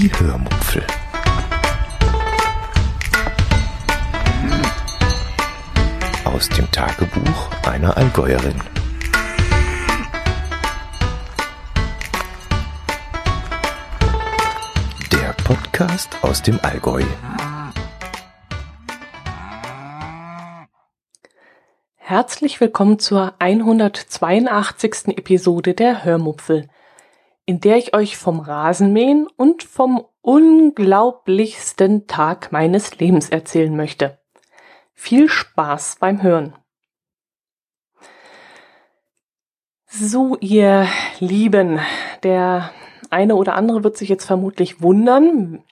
Die Hörmupfel. Aus dem Tagebuch einer Allgäuerin. Der Podcast aus dem Allgäu. Herzlich willkommen zur 182. Episode der Hörmupfel, in der ich euch vom Rasenmähen und vom unglaublichsten Tag meines Lebens erzählen möchte. Viel Spaß beim Hören. So, ihr Lieben, der eine oder andere wird sich jetzt vermutlich wundern,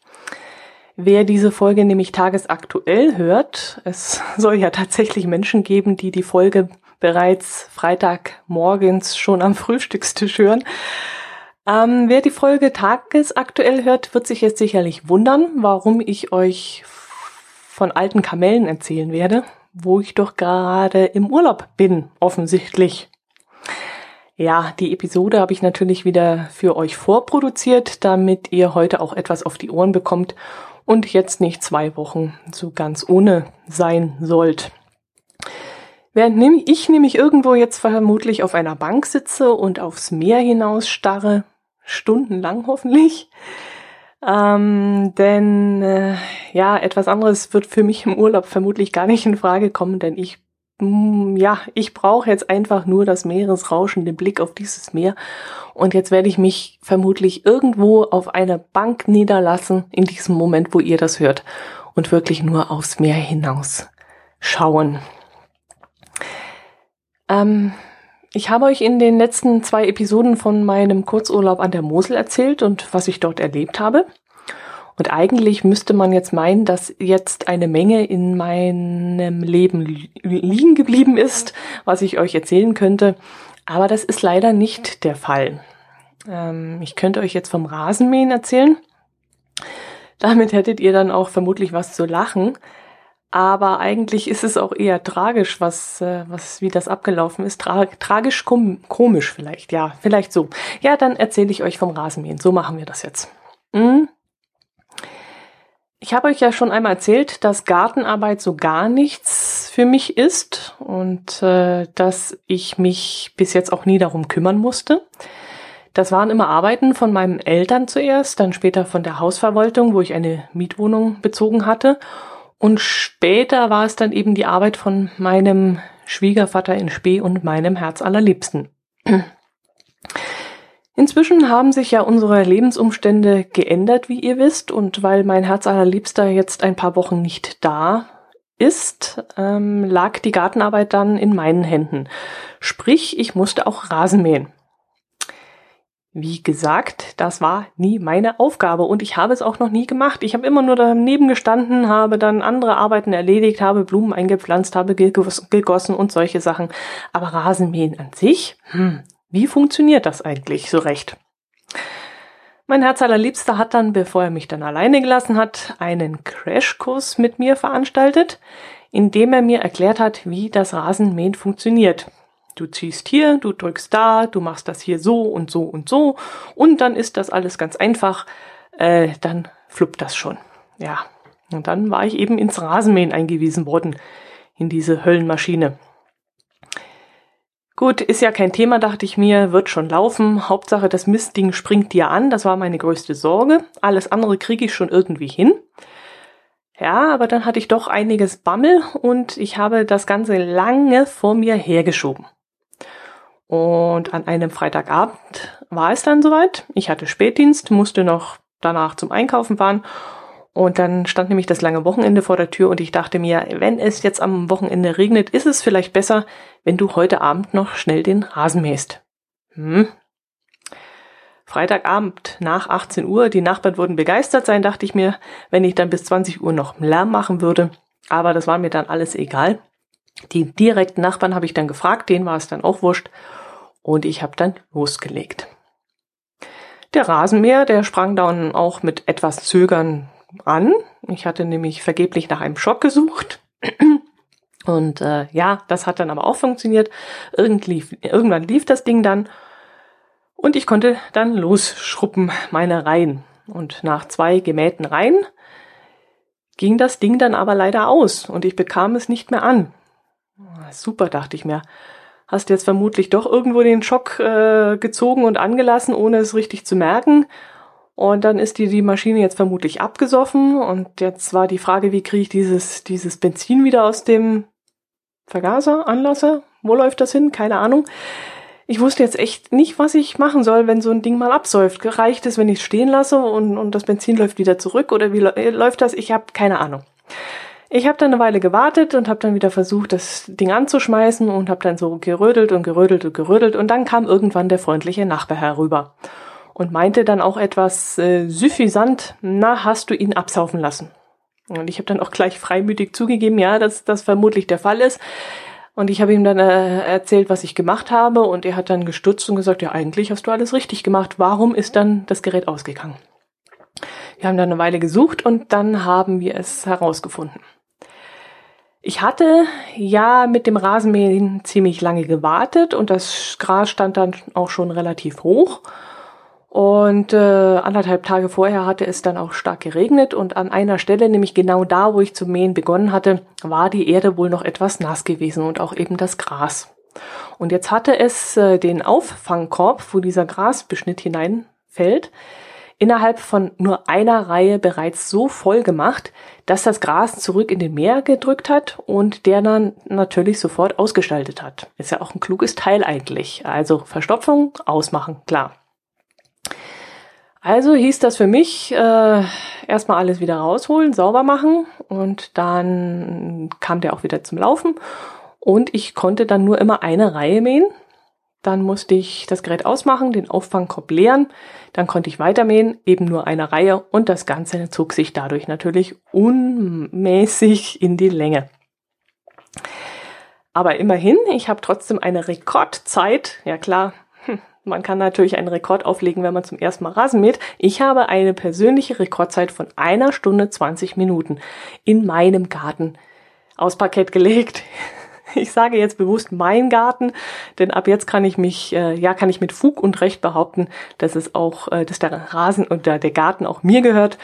wer diese Folge nämlich tagesaktuell hört. Es soll ja tatsächlich Menschen geben, die die Folge bereits Freitagmorgens schon am Frühstückstisch hören. Ähm, wer die Folge tagesaktuell hört, wird sich jetzt sicherlich wundern, warum ich euch von alten Kamellen erzählen werde, wo ich doch gerade im Urlaub bin, offensichtlich. Ja, die Episode habe ich natürlich wieder für euch vorproduziert, damit ihr heute auch etwas auf die Ohren bekommt und jetzt nicht zwei Wochen so ganz ohne sein sollt. Während ich nämlich irgendwo jetzt vermutlich auf einer Bank sitze und aufs Meer hinaus starre, stundenlang hoffentlich, ähm, denn äh, ja, etwas anderes wird für mich im Urlaub vermutlich gar nicht in Frage kommen, denn ich Mm, ja, ich brauche jetzt einfach nur das Meeresrauschen, den Blick auf dieses Meer. Und jetzt werde ich mich vermutlich irgendwo auf einer Bank niederlassen, in diesem Moment, wo ihr das hört. Und wirklich nur aufs Meer hinaus schauen. Ähm, ich habe euch in den letzten zwei Episoden von meinem Kurzurlaub an der Mosel erzählt und was ich dort erlebt habe. Und eigentlich müsste man jetzt meinen, dass jetzt eine Menge in meinem Leben liegen geblieben ist, was ich euch erzählen könnte. Aber das ist leider nicht der Fall. Ähm, ich könnte euch jetzt vom Rasenmähen erzählen. Damit hättet ihr dann auch vermutlich was zu lachen. Aber eigentlich ist es auch eher tragisch, was, äh, was, wie das abgelaufen ist. Tra tragisch kom komisch vielleicht, ja, vielleicht so. Ja, dann erzähle ich euch vom Rasenmähen. So machen wir das jetzt. Hm? Ich habe euch ja schon einmal erzählt, dass Gartenarbeit so gar nichts für mich ist und äh, dass ich mich bis jetzt auch nie darum kümmern musste. Das waren immer Arbeiten von meinen Eltern zuerst, dann später von der Hausverwaltung, wo ich eine Mietwohnung bezogen hatte. Und später war es dann eben die Arbeit von meinem Schwiegervater in Spee und meinem Herz allerliebsten. Inzwischen haben sich ja unsere Lebensumstände geändert, wie ihr wisst, und weil mein Herz allerliebster jetzt ein paar Wochen nicht da ist, ähm, lag die Gartenarbeit dann in meinen Händen. Sprich, ich musste auch Rasen mähen. Wie gesagt, das war nie meine Aufgabe und ich habe es auch noch nie gemacht. Ich habe immer nur daneben gestanden, habe dann andere Arbeiten erledigt, habe Blumen eingepflanzt, habe gegossen und solche Sachen. Aber Rasenmähen an sich, hm, wie funktioniert das eigentlich so recht? Mein Herz allerliebster hat dann, bevor er mich dann alleine gelassen hat, einen Crashkurs mit mir veranstaltet, in dem er mir erklärt hat, wie das Rasenmähen funktioniert. Du ziehst hier, du drückst da, du machst das hier so und so und so und dann ist das alles ganz einfach. Äh, dann fluppt das schon. Ja. Und dann war ich eben ins Rasenmähen eingewiesen worden, in diese Höllenmaschine. Gut, ist ja kein Thema, dachte ich mir, wird schon laufen. Hauptsache, das Mistding springt dir an. Das war meine größte Sorge. Alles andere kriege ich schon irgendwie hin. Ja, aber dann hatte ich doch einiges Bammel und ich habe das Ganze lange vor mir hergeschoben. Und an einem Freitagabend war es dann soweit. Ich hatte Spätdienst, musste noch danach zum Einkaufen fahren und dann stand nämlich das lange Wochenende vor der Tür und ich dachte mir, wenn es jetzt am Wochenende regnet, ist es vielleicht besser, wenn du heute Abend noch schnell den Rasen mähst. Hm. Freitagabend nach 18 Uhr, die Nachbarn würden begeistert sein, dachte ich mir, wenn ich dann bis 20 Uhr noch Lärm machen würde. Aber das war mir dann alles egal. Die direkten Nachbarn habe ich dann gefragt, denen war es dann auch wurscht. Und ich habe dann losgelegt. Der Rasenmäher, der sprang dann auch mit etwas Zögern an. Ich hatte nämlich vergeblich nach einem Schock gesucht. Und äh, ja, das hat dann aber auch funktioniert. Irgendwie, irgendwann lief das Ding dann und ich konnte dann losschruppen meine Reihen. Und nach zwei gemähten Reihen ging das Ding dann aber leider aus und ich bekam es nicht mehr an. Super, dachte ich mir. Hast jetzt vermutlich doch irgendwo den Schock äh, gezogen und angelassen, ohne es richtig zu merken. Und dann ist dir die Maschine jetzt vermutlich abgesoffen. Und jetzt war die Frage, wie kriege ich dieses, dieses Benzin wieder aus dem Vergaser, Anlasser? Wo läuft das hin? Keine Ahnung. Ich wusste jetzt echt nicht, was ich machen soll, wenn so ein Ding mal absäuft. Reicht es, wenn ich es stehen lasse und, und das Benzin läuft wieder zurück? Oder wie läuft das? Ich habe keine Ahnung. Ich habe dann eine Weile gewartet und habe dann wieder versucht, das Ding anzuschmeißen und habe dann so gerödelt und gerödelt und gerödelt und dann kam irgendwann der freundliche Nachbar herüber und meinte dann auch etwas äh, suffisant, na, hast du ihn absaufen lassen? Und ich habe dann auch gleich freimütig zugegeben, ja, dass das vermutlich der Fall ist. Und ich habe ihm dann äh, erzählt, was ich gemacht habe und er hat dann gestutzt und gesagt, ja, eigentlich hast du alles richtig gemacht. Warum ist dann das Gerät ausgegangen? Wir haben dann eine Weile gesucht und dann haben wir es herausgefunden. Ich hatte ja mit dem Rasenmähen ziemlich lange gewartet und das Gras stand dann auch schon relativ hoch. Und äh, anderthalb Tage vorher hatte es dann auch stark geregnet und an einer Stelle, nämlich genau da, wo ich zu mähen begonnen hatte, war die Erde wohl noch etwas nass gewesen und auch eben das Gras. Und jetzt hatte es äh, den Auffangkorb, wo dieser Grasbeschnitt hineinfällt, innerhalb von nur einer Reihe bereits so voll gemacht, dass das Gras zurück in den Meer gedrückt hat und der dann natürlich sofort ausgestaltet hat. Ist ja auch ein kluges Teil eigentlich. Also Verstopfung ausmachen, klar. Also hieß das für mich, äh, erstmal alles wieder rausholen, sauber machen und dann kam der auch wieder zum Laufen und ich konnte dann nur immer eine Reihe mähen dann musste ich das Gerät ausmachen, den Auffangkorb leeren. Dann konnte ich weitermähen, eben nur eine Reihe und das Ganze zog sich dadurch natürlich unmäßig in die Länge. Aber immerhin, ich habe trotzdem eine Rekordzeit. Ja klar, hm, man kann natürlich einen Rekord auflegen, wenn man zum ersten Mal Rasen mäht. Ich habe eine persönliche Rekordzeit von einer Stunde 20 Minuten in meinem Garten aus Parkett gelegt. Ich sage jetzt bewusst mein Garten, denn ab jetzt kann ich mich, äh, ja, kann ich mit Fug und Recht behaupten, dass es auch, äh, dass der Rasen und der, der Garten auch mir gehört.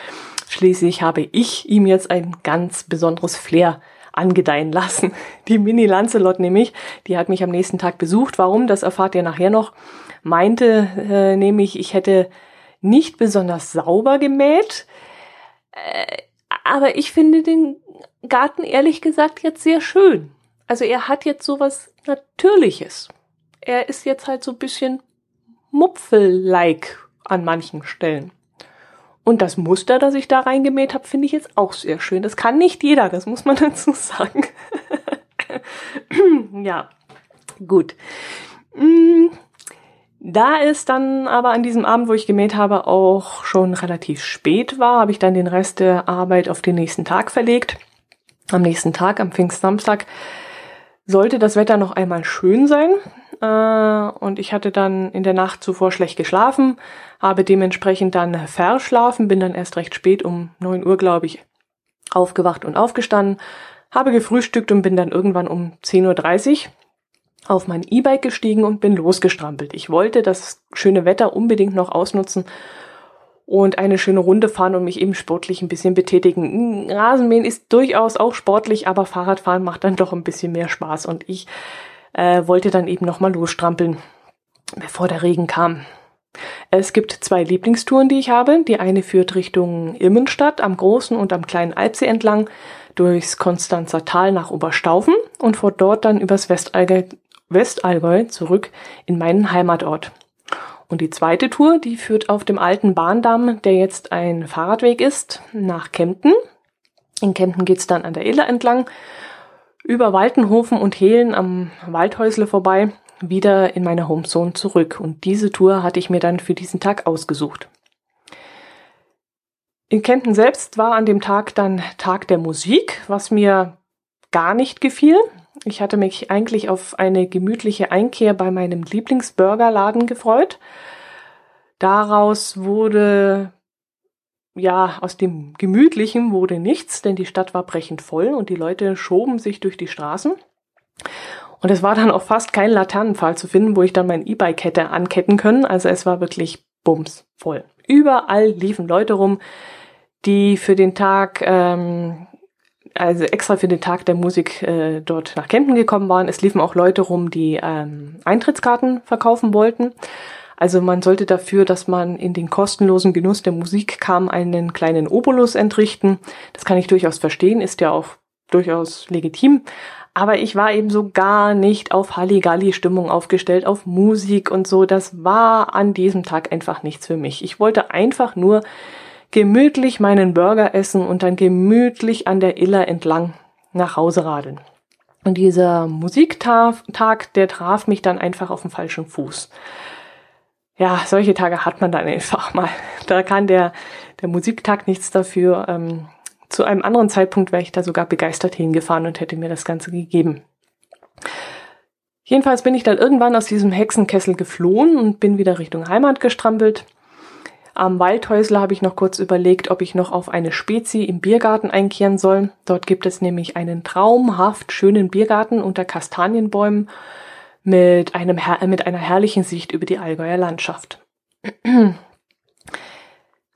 Schließlich habe ich ihm jetzt ein ganz besonderes Flair angedeihen lassen. Die Mini Lancelot nämlich, die hat mich am nächsten Tag besucht. Warum? Das erfahrt ihr nachher noch. Meinte äh, nämlich, ich hätte nicht besonders sauber gemäht. Äh, aber ich finde den Garten ehrlich gesagt jetzt sehr schön. Also er hat jetzt sowas Natürliches. Er ist jetzt halt so ein bisschen Mupfel-like an manchen Stellen. Und das Muster, das ich da reingemäht habe, finde ich jetzt auch sehr schön. Das kann nicht jeder, das muss man dazu sagen. ja, gut. Mm, da es dann aber an diesem Abend, wo ich gemäht habe, auch schon relativ spät war, habe ich dann den Rest der Arbeit auf den nächsten Tag verlegt. Am nächsten Tag, am Pfingstsamstag, sollte das Wetter noch einmal schön sein. Äh, und ich hatte dann in der Nacht zuvor schlecht geschlafen, habe dementsprechend dann verschlafen, bin dann erst recht spät um neun Uhr, glaube ich, aufgewacht und aufgestanden, habe gefrühstückt und bin dann irgendwann um 10.30 Uhr auf mein E-Bike gestiegen und bin losgestrampelt. Ich wollte das schöne Wetter unbedingt noch ausnutzen und eine schöne Runde fahren und mich eben sportlich ein bisschen betätigen. Rasenmähen ist durchaus auch sportlich, aber Fahrradfahren macht dann doch ein bisschen mehr Spaß und ich äh, wollte dann eben nochmal losstrampeln, bevor der Regen kam. Es gibt zwei Lieblingstouren, die ich habe. Die eine führt Richtung Immenstadt am großen und am kleinen Alpsee entlang durchs Konstanzer Tal nach Oberstaufen und von dort dann übers Westallgäu, Westallgäu zurück in meinen Heimatort. Und die zweite Tour, die führt auf dem alten Bahndamm, der jetzt ein Fahrradweg ist, nach Kempten. In Kempten geht's dann an der Iller entlang, über Waltenhofen und Hehlen am Waldhäusle vorbei, wieder in meine Homezone zurück. Und diese Tour hatte ich mir dann für diesen Tag ausgesucht. In Kempten selbst war an dem Tag dann Tag der Musik, was mir gar nicht gefiel. Ich hatte mich eigentlich auf eine gemütliche Einkehr bei meinem Lieblingsburgerladen gefreut. Daraus wurde, ja, aus dem Gemütlichen wurde nichts, denn die Stadt war brechend voll und die Leute schoben sich durch die Straßen. Und es war dann auch fast kein Laternenpfahl zu finden, wo ich dann mein E-Bike hätte anketten können. Also es war wirklich bums voll. Überall liefen Leute rum, die für den Tag, ähm, also extra für den Tag der Musik äh, dort nach Kempten gekommen waren. Es liefen auch Leute rum, die ähm, Eintrittskarten verkaufen wollten. Also man sollte dafür, dass man in den kostenlosen Genuss der Musik kam, einen kleinen Obolus entrichten. Das kann ich durchaus verstehen, ist ja auch durchaus legitim. Aber ich war eben so gar nicht auf Halligalli-Stimmung aufgestellt, auf Musik und so. Das war an diesem Tag einfach nichts für mich. Ich wollte einfach nur gemütlich meinen Burger essen und dann gemütlich an der Iller entlang nach Hause radeln. Und dieser Musiktag, der traf mich dann einfach auf dem falschen Fuß. Ja, solche Tage hat man dann einfach mal. Da kann der, der Musiktag nichts dafür. Ähm, zu einem anderen Zeitpunkt wäre ich da sogar begeistert hingefahren und hätte mir das Ganze gegeben. Jedenfalls bin ich dann irgendwann aus diesem Hexenkessel geflohen und bin wieder Richtung Heimat gestrampelt. Am Waldhäusler habe ich noch kurz überlegt, ob ich noch auf eine Spezi im Biergarten einkehren soll. Dort gibt es nämlich einen traumhaft schönen Biergarten unter Kastanienbäumen mit, einem, mit einer herrlichen Sicht über die Allgäuer Landschaft.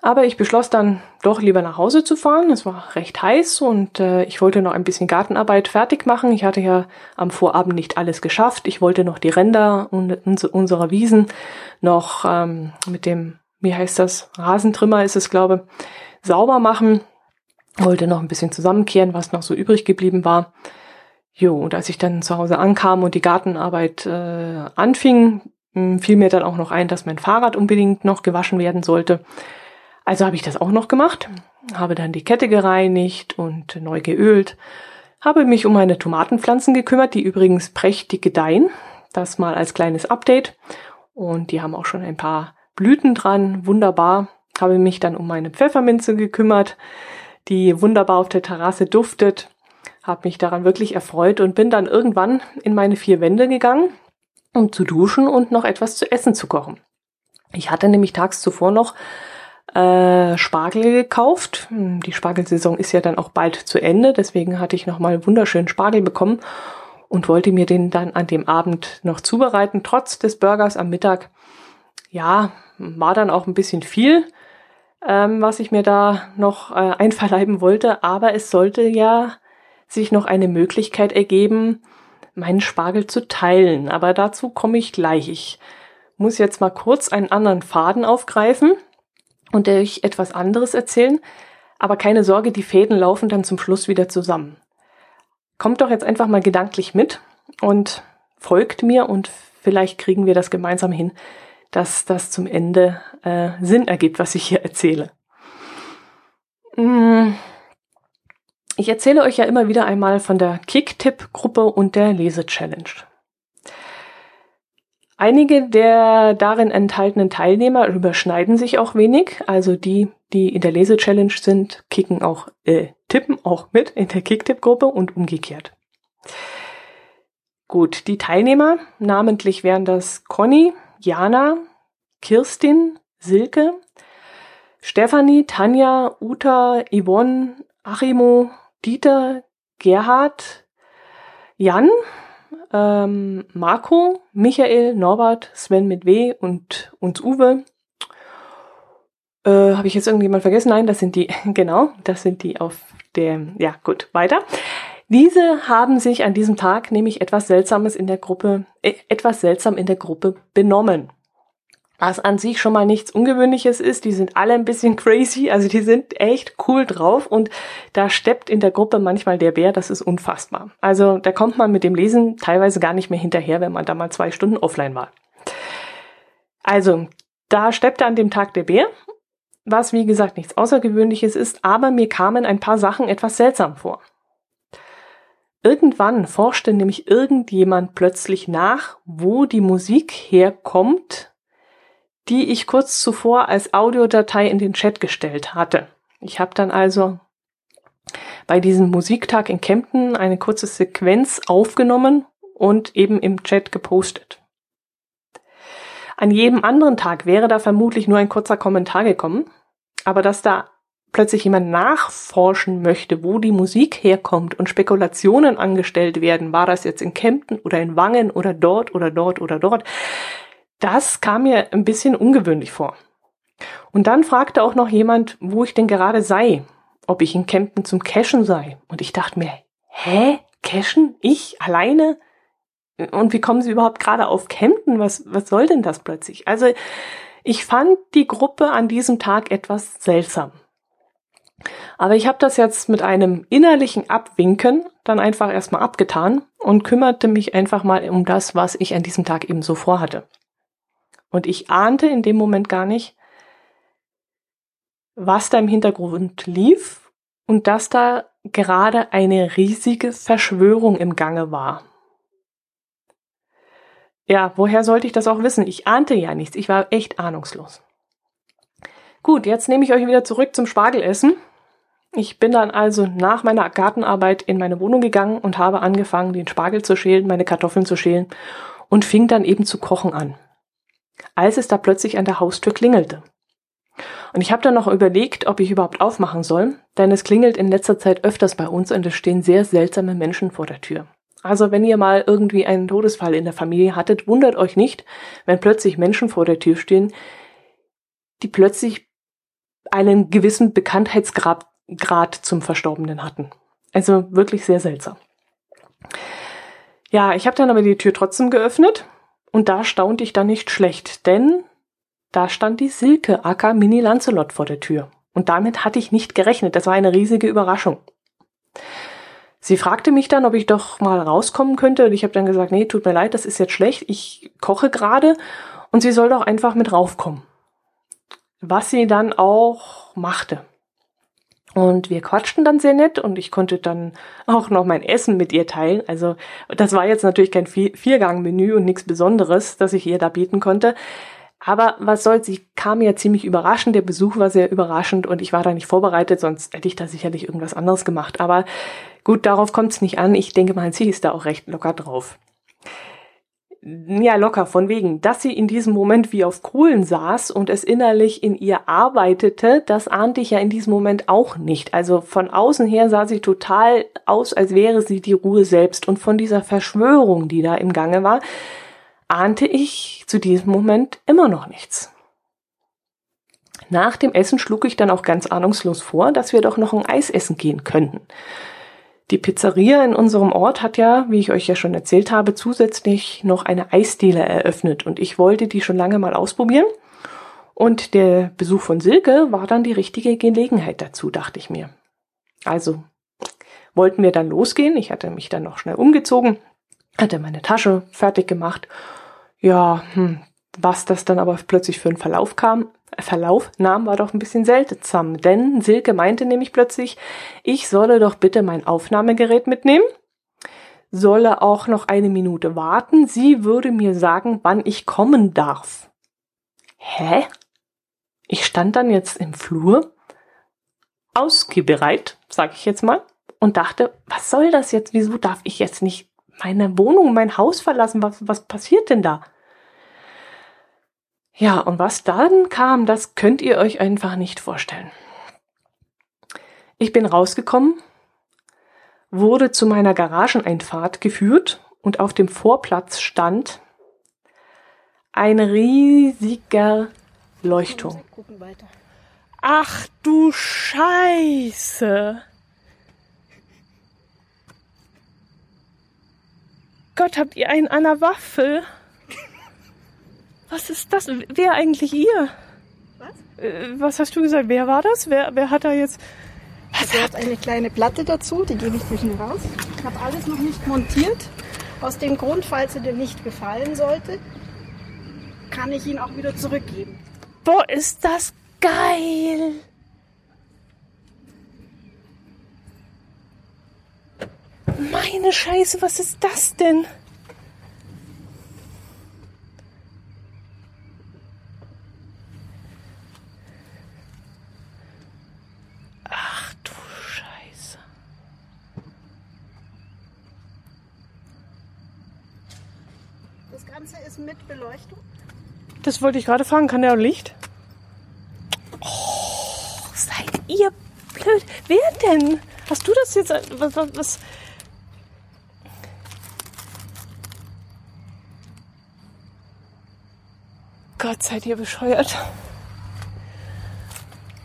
Aber ich beschloss dann doch lieber nach Hause zu fahren. Es war recht heiß und äh, ich wollte noch ein bisschen Gartenarbeit fertig machen. Ich hatte ja am Vorabend nicht alles geschafft. Ich wollte noch die Ränder unserer Wiesen noch ähm, mit dem, wie heißt das, Rasentrimmer ist es, glaube sauber machen. Wollte noch ein bisschen zusammenkehren, was noch so übrig geblieben war. Jo, und als ich dann zu Hause ankam und die Gartenarbeit äh, anfing, fiel mir dann auch noch ein, dass mein Fahrrad unbedingt noch gewaschen werden sollte. Also habe ich das auch noch gemacht, habe dann die Kette gereinigt und neu geölt, habe mich um meine Tomatenpflanzen gekümmert, die übrigens prächtig gedeihen. Das mal als kleines Update. Und die haben auch schon ein paar Blüten dran, wunderbar. Habe mich dann um meine Pfefferminze gekümmert, die wunderbar auf der Terrasse duftet. Habe mich daran wirklich erfreut und bin dann irgendwann in meine vier Wände gegangen, um zu duschen und noch etwas zu essen zu kochen. Ich hatte nämlich tags zuvor noch äh, Spargel gekauft. Die Spargelsaison ist ja dann auch bald zu Ende, deswegen hatte ich nochmal wunderschönen Spargel bekommen und wollte mir den dann an dem Abend noch zubereiten, trotz des Burgers am Mittag. Ja, war dann auch ein bisschen viel, ähm, was ich mir da noch äh, einverleiben wollte, aber es sollte ja sich noch eine Möglichkeit ergeben, meinen Spargel zu teilen. Aber dazu komme ich gleich. Ich muss jetzt mal kurz einen anderen Faden aufgreifen und euch etwas anderes erzählen. Aber keine Sorge, die Fäden laufen dann zum Schluss wieder zusammen. Kommt doch jetzt einfach mal gedanklich mit und folgt mir und vielleicht kriegen wir das gemeinsam hin, dass das zum Ende äh, Sinn ergibt, was ich hier erzähle. Mmh. Ich erzähle euch ja immer wieder einmal von der Kick-Tipp-Gruppe und der Lese-Challenge. Einige der darin enthaltenen Teilnehmer überschneiden sich auch wenig. Also die, die in der Lese-Challenge sind, kicken auch, äh, tippen auch mit in der Kick-Tipp-Gruppe und umgekehrt. Gut, die Teilnehmer, namentlich wären das Conny, Jana, Kirstin, Silke, Stefanie, Tanja, Uta, Yvonne, Achimo, Dieter, Gerhard, Jan, ähm, Marco, Michael, Norbert, Sven mit W und uns Uwe. Äh, Habe ich jetzt irgendjemand vergessen? Nein, das sind die, genau, das sind die auf der, ja gut, weiter. Diese haben sich an diesem Tag nämlich etwas Seltsames in der Gruppe, äh, etwas seltsam in der Gruppe benommen was an sich schon mal nichts Ungewöhnliches ist. Die sind alle ein bisschen crazy, also die sind echt cool drauf und da steppt in der Gruppe manchmal der Bär, das ist unfassbar. Also da kommt man mit dem Lesen teilweise gar nicht mehr hinterher, wenn man da mal zwei Stunden offline war. Also, da steppte an dem Tag der Bär, was wie gesagt nichts Außergewöhnliches ist, aber mir kamen ein paar Sachen etwas seltsam vor. Irgendwann forschte nämlich irgendjemand plötzlich nach, wo die Musik herkommt, die ich kurz zuvor als Audiodatei in den Chat gestellt hatte. Ich habe dann also bei diesem Musiktag in Kempten eine kurze Sequenz aufgenommen und eben im Chat gepostet. An jedem anderen Tag wäre da vermutlich nur ein kurzer Kommentar gekommen, aber dass da plötzlich jemand nachforschen möchte, wo die Musik herkommt und Spekulationen angestellt werden, war das jetzt in Kempten oder in Wangen oder dort oder dort oder dort, das kam mir ein bisschen ungewöhnlich vor. Und dann fragte auch noch jemand, wo ich denn gerade sei, ob ich in Kempten zum Cashen sei. Und ich dachte mir, hä? Cashen? Ich? Alleine? Und wie kommen Sie überhaupt gerade auf Kempten? Was, was soll denn das plötzlich? Also, ich fand die Gruppe an diesem Tag etwas seltsam. Aber ich habe das jetzt mit einem innerlichen Abwinken dann einfach erstmal abgetan und kümmerte mich einfach mal um das, was ich an diesem Tag eben so vorhatte. Und ich ahnte in dem Moment gar nicht, was da im Hintergrund lief und dass da gerade eine riesige Verschwörung im Gange war. Ja, woher sollte ich das auch wissen? Ich ahnte ja nichts. Ich war echt ahnungslos. Gut, jetzt nehme ich euch wieder zurück zum Spargelessen. Ich bin dann also nach meiner Gartenarbeit in meine Wohnung gegangen und habe angefangen, den Spargel zu schälen, meine Kartoffeln zu schälen und fing dann eben zu kochen an. Als es da plötzlich an der Haustür klingelte. Und ich habe dann noch überlegt, ob ich überhaupt aufmachen soll, denn es klingelt in letzter Zeit öfters bei uns und es stehen sehr seltsame Menschen vor der Tür. Also wenn ihr mal irgendwie einen Todesfall in der Familie hattet, wundert euch nicht, wenn plötzlich Menschen vor der Tür stehen, die plötzlich einen gewissen Bekanntheitsgrad Grad zum Verstorbenen hatten. Also wirklich sehr seltsam. Ja, ich habe dann aber die Tür trotzdem geöffnet und da staunte ich dann nicht schlecht, denn da stand die Silke aka Mini Lancelot vor der Tür. Und damit hatte ich nicht gerechnet. Das war eine riesige Überraschung. Sie fragte mich dann, ob ich doch mal rauskommen könnte. Und ich habe dann gesagt, nee, tut mir leid, das ist jetzt schlecht. Ich koche gerade und sie soll doch einfach mit raufkommen. Was sie dann auch machte. Und wir quatschten dann sehr nett und ich konnte dann auch noch mein Essen mit ihr teilen. Also das war jetzt natürlich kein Viergang-Menü und nichts Besonderes, das ich ihr da bieten konnte. Aber was soll's, sie kam ja ziemlich überraschend, der Besuch war sehr überraschend und ich war da nicht vorbereitet, sonst hätte ich da sicherlich irgendwas anderes gemacht. Aber gut, darauf kommt es nicht an. Ich denke mal, sie ist da auch recht locker drauf. Ja, locker, von wegen, dass sie in diesem Moment wie auf Kohlen saß und es innerlich in ihr arbeitete, das ahnte ich ja in diesem Moment auch nicht. Also von außen her sah sie total aus, als wäre sie die Ruhe selbst. Und von dieser Verschwörung, die da im Gange war, ahnte ich zu diesem Moment immer noch nichts. Nach dem Essen schlug ich dann auch ganz ahnungslos vor, dass wir doch noch ein Eis essen gehen könnten. Die Pizzeria in unserem Ort hat ja, wie ich euch ja schon erzählt habe, zusätzlich noch eine Eisdiele eröffnet und ich wollte die schon lange mal ausprobieren. Und der Besuch von Silke war dann die richtige Gelegenheit dazu, dachte ich mir. Also wollten wir dann losgehen. Ich hatte mich dann noch schnell umgezogen, hatte meine Tasche fertig gemacht ja, hm, was das dann aber plötzlich für einen Verlauf kam, Verlauf nahm, war doch ein bisschen seltsam, denn Silke meinte nämlich plötzlich, ich solle doch bitte mein Aufnahmegerät mitnehmen, solle auch noch eine Minute warten, sie würde mir sagen, wann ich kommen darf. Hä? Ich stand dann jetzt im Flur, ausgebereit, sag ich jetzt mal, und dachte, was soll das jetzt? Wieso darf ich jetzt nicht meine Wohnung, mein Haus verlassen. Was, was passiert denn da? Ja, und was dann kam, das könnt ihr euch einfach nicht vorstellen. Ich bin rausgekommen, wurde zu meiner Garageneinfahrt geführt und auf dem Vorplatz stand ein riesiger Leuchtturm. Ach du Scheiße! Gott, habt ihr einen an der Waffel? Was ist das? Wer eigentlich ihr? Was? Äh, was hast du gesagt? Wer war das? Wer, wer hat da jetzt... Was also hat eine kleine Platte dazu, die gebe ich zwischen raus. Ich habe alles noch nicht montiert. Aus dem Grund, falls er dir nicht gefallen sollte, kann ich ihn auch wieder zurückgeben. Boah, ist das geil! Meine Scheiße, was ist das denn? Ach du Scheiße. Das Mit Beleuchtung. Das wollte ich gerade fragen. Kann der auch Licht? Oh, seid ihr blöd. Wer denn? Hast du das jetzt? Was, was, was Gott, seid ihr bescheuert.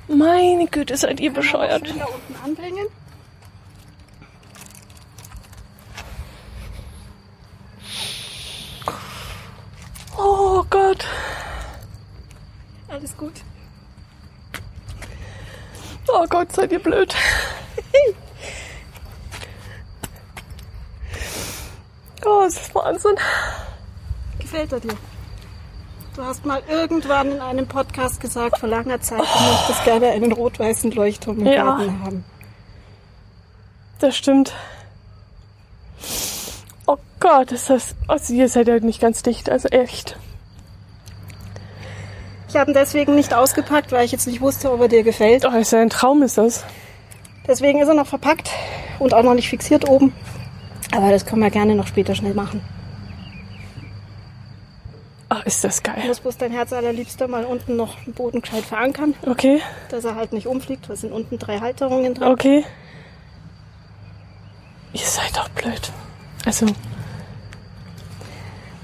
Meine Güte, seid ihr bescheuert. da unten anbringen. Gott. Alles gut. Oh Gott, seid ihr blöd. Oh, es ist Wahnsinn. Gefällt er dir? Du hast mal irgendwann in einem Podcast gesagt, vor langer Zeit, du möchtest gerne einen rot-weißen Leuchtturm im Ja. Garten haben. Das stimmt. Oh Gott, ist das. Also ihr seid ja nicht ganz dicht, also echt. Ich habe ihn deswegen nicht ausgepackt, weil ich jetzt nicht wusste, ob er dir gefällt. Oh, ist ja ein Traum, ist das. Deswegen ist er noch verpackt und auch noch nicht fixiert oben. Aber das können wir gerne noch später schnell machen. Oh, ist das Du geil. musst bloß dein Herz allerliebster mal unten noch im Boden gescheit verankern, Okay, dass er halt nicht umfliegt. Da sind unten drei Halterungen drin. okay. Ihr seid doch blöd. Also,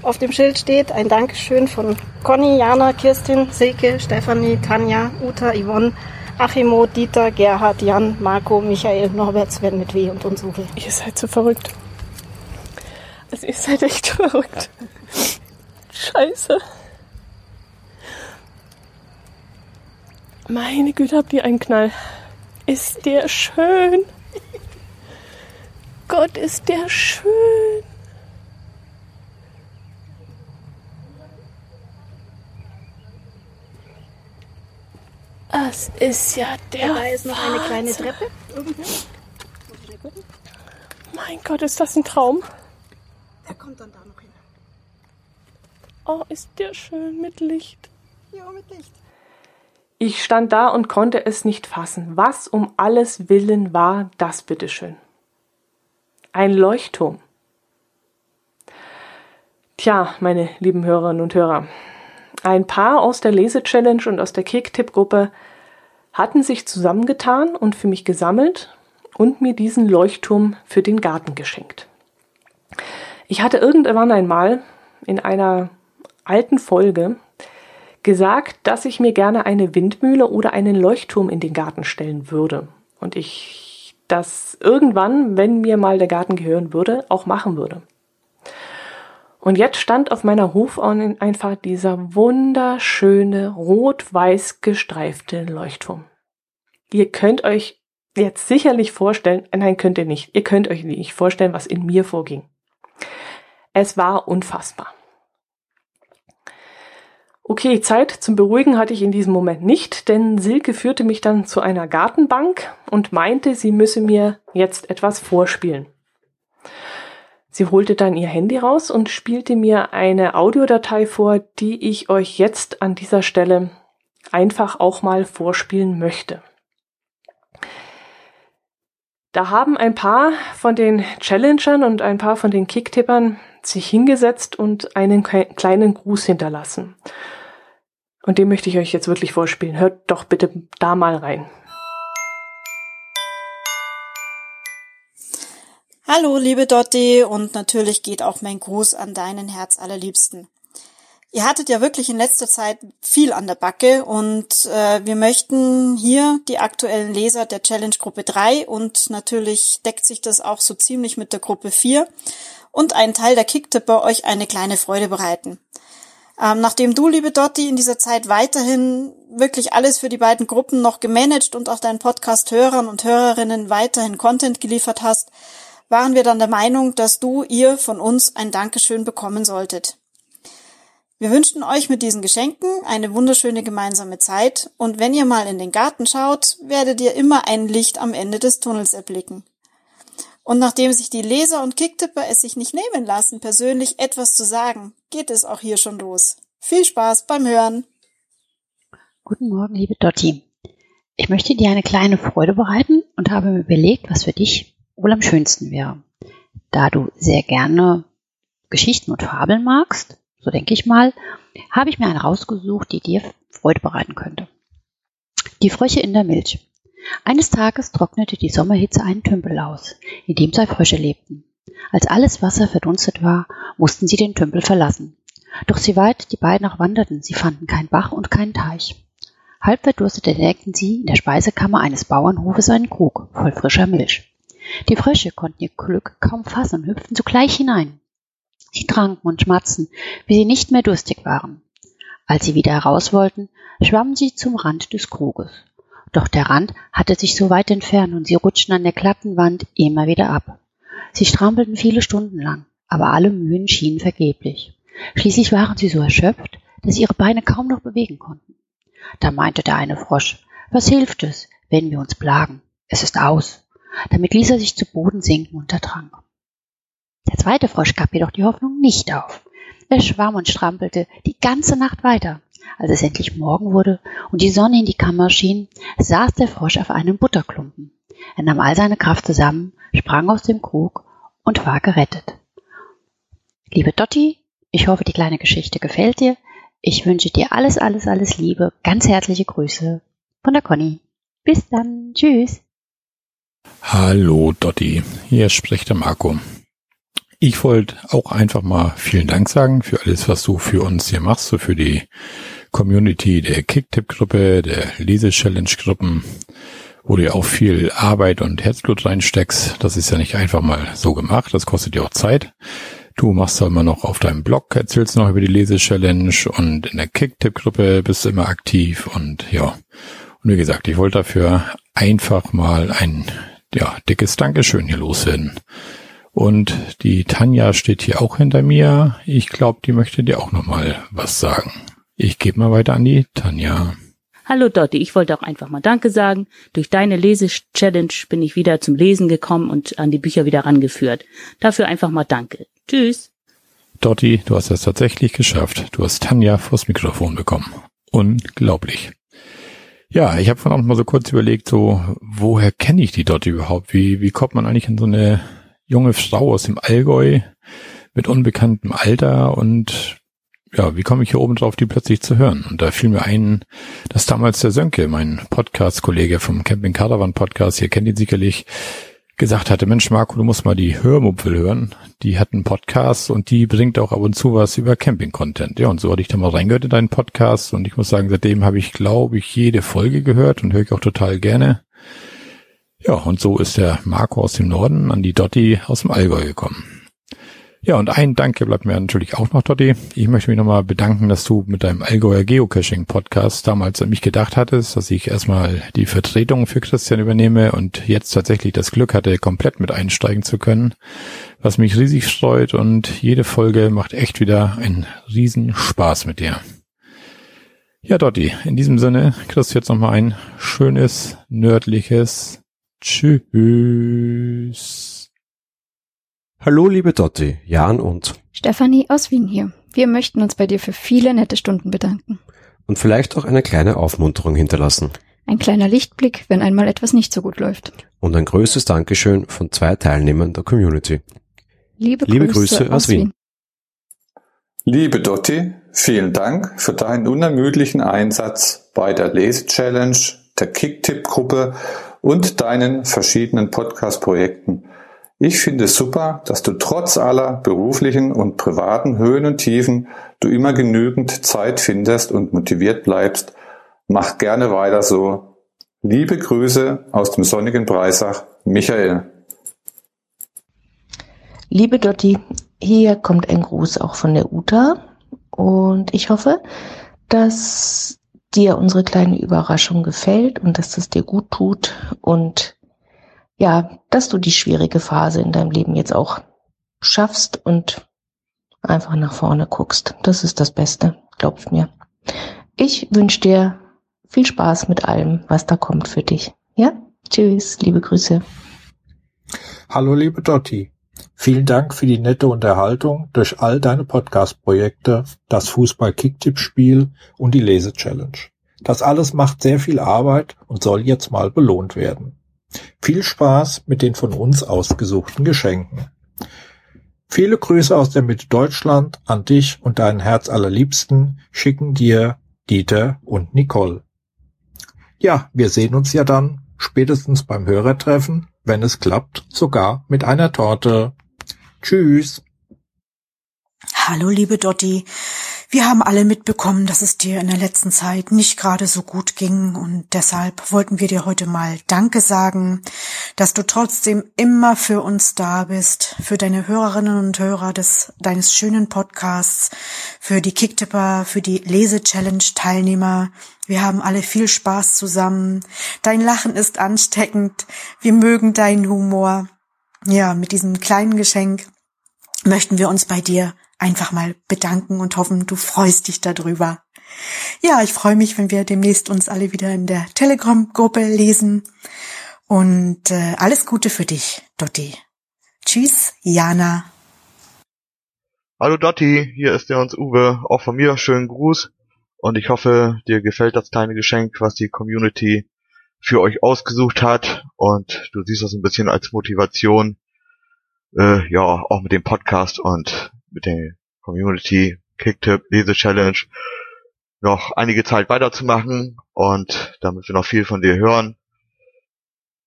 Auf dem Schild steht ein Dankeschön von Conny, Jana, Kirstin, Silke, Stefanie, Tanja, Uta, Yvonne, Achimo, Dieter, Gerhard, Jan, Marco, Michael, Norbert, Sven mit W und Unsure. ihr seid so verrückt. Also ihr seid echt verrückt. Scheiße. Meine Güte, habt ihr einen Knall. Ist der schön. Gott, ist der schön. Das ist ja der Da ist noch eine kleine Wahnsinn. Treppe. Irgendwo. Muss ich schnell gucken. Mein Gott, ist das ein Traum? Der kommt dann da noch hin. Oh, ist der schön mit Licht. Ja, mit Licht. Ich stand da und konnte es nicht fassen. Was um alles Willen war das bitteschön? Ein Leuchtturm. Tja, meine lieben Hörerinnen und Hörer, ein paar aus der Lese-Challenge und aus der Kick-Tipp-Gruppe hatten sich zusammengetan und für mich gesammelt und mir diesen Leuchtturm für den Garten geschenkt. Ich hatte irgendwann einmal in einer alten Folge gesagt, dass ich mir gerne eine Windmühle oder einen Leuchtturm in den Garten stellen würde. Und ich das irgendwann, wenn mir mal der Garten gehören würde, auch machen würde. Und jetzt stand auf meiner Hofeinfahrt dieser wunderschöne rot-weiß gestreifte Leuchtturm. Ihr könnt euch jetzt sicherlich vorstellen, nein, könnt ihr nicht. Ihr könnt euch nicht vorstellen, was in mir vorging. Es war unfassbar. Okay, Zeit zum Beruhigen hatte ich in diesem Moment nicht, denn Silke führte mich dann zu einer Gartenbank und meinte, sie müsse mir jetzt etwas vorspielen. Sie holte dann ihr Handy raus und spielte mir eine Audiodatei vor, die ich euch jetzt an dieser Stelle einfach auch mal vorspielen möchte. Da haben ein paar von den Challengern und ein paar von den Kicktippern sich hingesetzt und einen kleinen Gruß hinterlassen. Und den möchte ich euch jetzt wirklich vorspielen. Hört doch bitte da mal rein. Hallo, liebe Dotti, und natürlich geht auch mein Gruß an deinen Herz allerliebsten. Ihr hattet ja wirklich in letzter Zeit viel an der Backe und äh, wir möchten hier die aktuellen Leser der Challenge Gruppe 3 und natürlich deckt sich das auch so ziemlich mit der Gruppe 4 und ein Teil der Kicktipper euch eine kleine Freude bereiten. Ähm, nachdem du, liebe Dotti, in dieser Zeit weiterhin wirklich alles für die beiden Gruppen noch gemanagt und auch deinen Podcast-Hörern und Hörerinnen weiterhin Content geliefert hast, waren wir dann der Meinung, dass du ihr von uns ein Dankeschön bekommen solltet. Wir wünschen euch mit diesen Geschenken eine wunderschöne gemeinsame Zeit und wenn ihr mal in den Garten schaut, werdet ihr immer ein Licht am Ende des Tunnels erblicken. Und nachdem sich die Leser und Kicktipper es sich nicht nehmen lassen, persönlich etwas zu sagen, geht es auch hier schon los. Viel Spaß beim Hören! Guten Morgen, liebe Dotti. Ich möchte dir eine kleine Freude bereiten und habe mir überlegt, was für dich wohl am schönsten wäre. Da du sehr gerne Geschichten und Fabeln magst, so denke ich mal, habe ich mir eine rausgesucht, die dir Freude bereiten könnte. Die Frösche in der Milch. Eines Tages trocknete die Sommerhitze einen Tümpel aus, in dem zwei Frösche lebten. Als alles Wasser verdunstet war, mussten sie den Tümpel verlassen. Doch sie weit die beiden auch wanderten, sie fanden keinen Bach und keinen Teich. Halb verdurstet entdeckten sie in der Speisekammer eines Bauernhofes einen Krug voll frischer Milch. Die Frösche konnten ihr Glück kaum fassen und hüpften sogleich hinein. Sie tranken und schmatzten, wie sie nicht mehr durstig waren. Als sie wieder heraus wollten, schwammen sie zum Rand des Kruges. Doch der Rand hatte sich so weit entfernt und sie rutschten an der glatten Wand immer wieder ab. Sie strampelten viele Stunden lang, aber alle Mühen schienen vergeblich. Schließlich waren sie so erschöpft, dass sie ihre Beine kaum noch bewegen konnten. Da meinte der eine Frosch, was hilft es, wenn wir uns plagen? Es ist aus. Damit ließ er sich zu Boden sinken und ertrank. Der zweite Frosch gab jedoch die Hoffnung nicht auf. Er schwamm und strampelte die ganze Nacht weiter. Als es endlich Morgen wurde und die Sonne in die Kammer schien, saß der Frosch auf einem Butterklumpen. Er nahm all seine Kraft zusammen, sprang aus dem Krug und war gerettet. Liebe Dotti, ich hoffe, die kleine Geschichte gefällt dir. Ich wünsche dir alles, alles, alles Liebe. Ganz herzliche Grüße von der Conny. Bis dann. Tschüss. Hallo Dotti, hier spricht der Marco. Ich wollte auch einfach mal vielen Dank sagen für alles, was du für uns hier machst, so für die Community der Kicktip-Gruppe, der Lese-Challenge-Gruppen, wo du ja auch viel Arbeit und Herzblut reinsteckst. Das ist ja nicht einfach mal so gemacht, das kostet ja auch Zeit. Du machst da immer noch auf deinem Blog, erzählst noch über die Lese-Challenge und in der Kicktip-Gruppe bist du immer aktiv und ja. Und wie gesagt, ich wollte dafür einfach mal ein ja, dickes Dankeschön hier loswerden. Und die Tanja steht hier auch hinter mir. Ich glaube, die möchte dir auch noch mal was sagen. Ich gebe mal weiter an die Tanja. Hallo Dotti, ich wollte auch einfach mal Danke sagen. Durch deine Lese-Challenge bin ich wieder zum Lesen gekommen und an die Bücher wieder rangeführt. Dafür einfach mal Danke. Tschüss. Dotti, du hast es tatsächlich geschafft. Du hast Tanja vors Mikrofon bekommen. Unglaublich. Ja, ich habe von auch mal so kurz überlegt, so woher kenne ich die Dotti überhaupt? Wie wie kommt man eigentlich in so eine junge Frau aus dem Allgäu mit unbekanntem Alter und ja, wie komme ich hier oben drauf, die plötzlich zu hören? Und da fiel mir ein, dass damals der Sönke, mein Podcast-Kollege vom Camping Caravan Podcast, ihr kennt ihn sicherlich, gesagt hatte, Mensch Marco, du musst mal die Hörmupfel hören. Die hat einen Podcast und die bringt auch ab und zu was über Camping-Content. Ja, und so hatte ich da mal reingehört in deinen Podcast und ich muss sagen, seitdem habe ich, glaube ich, jede Folge gehört und höre ich auch total gerne. Ja, und so ist der Marco aus dem Norden an die Dotti aus dem Allgäu gekommen. Ja, und ein Danke bleibt mir natürlich auch noch, Dotti. Ich möchte mich nochmal bedanken, dass du mit deinem Allgäuer Geocaching-Podcast damals an mich gedacht hattest, dass ich erstmal die Vertretung für Christian übernehme und jetzt tatsächlich das Glück hatte, komplett mit einsteigen zu können, was mich riesig freut und jede Folge macht echt wieder einen riesen Spaß mit dir. Ja, Dotti, in diesem Sinne kriegst du jetzt nochmal ein schönes, nördliches Tschüss. Hallo liebe Dotti, Jan und Stefanie aus Wien hier. Wir möchten uns bei dir für viele nette Stunden bedanken. und vielleicht auch eine kleine Aufmunterung hinterlassen. Ein kleiner Lichtblick, wenn einmal etwas nicht so gut läuft. Und ein größtes Dankeschön von zwei Teilnehmern der Community. Liebe, Liebe Grüße, Grüße aus Wien. Liebe Dotti, vielen Dank für deinen unermüdlichen Einsatz bei der Lese-Challenge, der Kicktipp-Gruppe und deinen verschiedenen Podcast-Projekten. Ich finde es super, dass du trotz aller beruflichen und privaten Höhen und Tiefen du immer genügend Zeit findest und motiviert bleibst. Mach gerne weiter so. Liebe Grüße aus dem sonnigen Breisach, Michael. Liebe Dotti, hier kommt ein Gruß auch von der Uta und ich hoffe, dass dir unsere kleine Überraschung gefällt und dass es dir gut tut und ja, dass du die schwierige Phase in deinem Leben jetzt auch schaffst und einfach nach vorne guckst. Das ist das Beste, glaubst mir. Ich wünsche dir viel Spaß mit allem, was da kommt für dich. Ja? Tschüss, liebe Grüße. Hallo liebe Dotti. Vielen Dank für die nette Unterhaltung durch all deine Podcast-Projekte, das Fußball-Kicktipp-Spiel und die Lese-Challenge. Das alles macht sehr viel Arbeit und soll jetzt mal belohnt werden. Viel Spaß mit den von uns ausgesuchten Geschenken. Viele Grüße aus der Mitte Deutschland an dich und deinen Herz allerliebsten schicken dir Dieter und Nicole. Ja, wir sehen uns ja dann spätestens beim Hörertreffen, wenn es klappt, sogar mit einer Torte. Tschüss. Hallo, liebe Dotti. Wir haben alle mitbekommen, dass es dir in der letzten Zeit nicht gerade so gut ging und deshalb wollten wir dir heute mal Danke sagen, dass du trotzdem immer für uns da bist, für deine Hörerinnen und Hörer des deines schönen Podcasts, für die Kicktipper, für die Lese-Challenge Teilnehmer. Wir haben alle viel Spaß zusammen. Dein Lachen ist ansteckend. Wir mögen deinen Humor. Ja, mit diesem kleinen Geschenk möchten wir uns bei dir einfach mal bedanken und hoffen, du freust dich darüber. Ja, ich freue mich, wenn wir demnächst uns alle wieder in der Telegram-Gruppe lesen. Und äh, alles Gute für dich, Dotti. Tschüss, Jana. Hallo Dotti, hier ist der uns Uwe. Auch von mir schönen Gruß. Und ich hoffe, dir gefällt das kleine Geschenk, was die Community für euch ausgesucht hat. Und du siehst das ein bisschen als Motivation, äh, ja, auch mit dem Podcast und mit der Community Kicktip Lese Challenge noch einige Zeit weiterzumachen und damit wir noch viel von dir hören.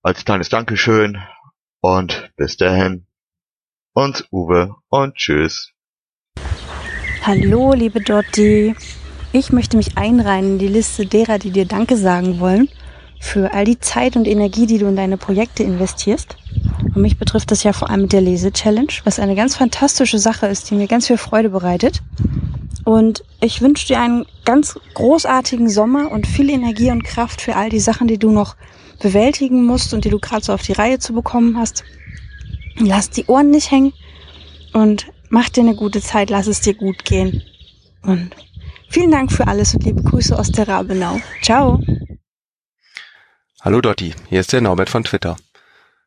Als kleines Dankeschön und bis dahin und Uwe und tschüss. Hallo, liebe Dotti. Ich möchte mich einreihen in die Liste derer, die dir Danke sagen wollen für all die Zeit und Energie, die du in deine Projekte investierst. Und mich betrifft das ja vor allem mit der Lese-Challenge, was eine ganz fantastische Sache ist, die mir ganz viel Freude bereitet. Und ich wünsche dir einen ganz großartigen Sommer und viel Energie und Kraft für all die Sachen, die du noch bewältigen musst und die du gerade so auf die Reihe zu bekommen hast. Lass die Ohren nicht hängen und mach dir eine gute Zeit, lass es dir gut gehen. Und vielen Dank für alles und liebe Grüße aus der Rabenau. Ciao. Hallo Dotti, hier ist der Norbert von Twitter.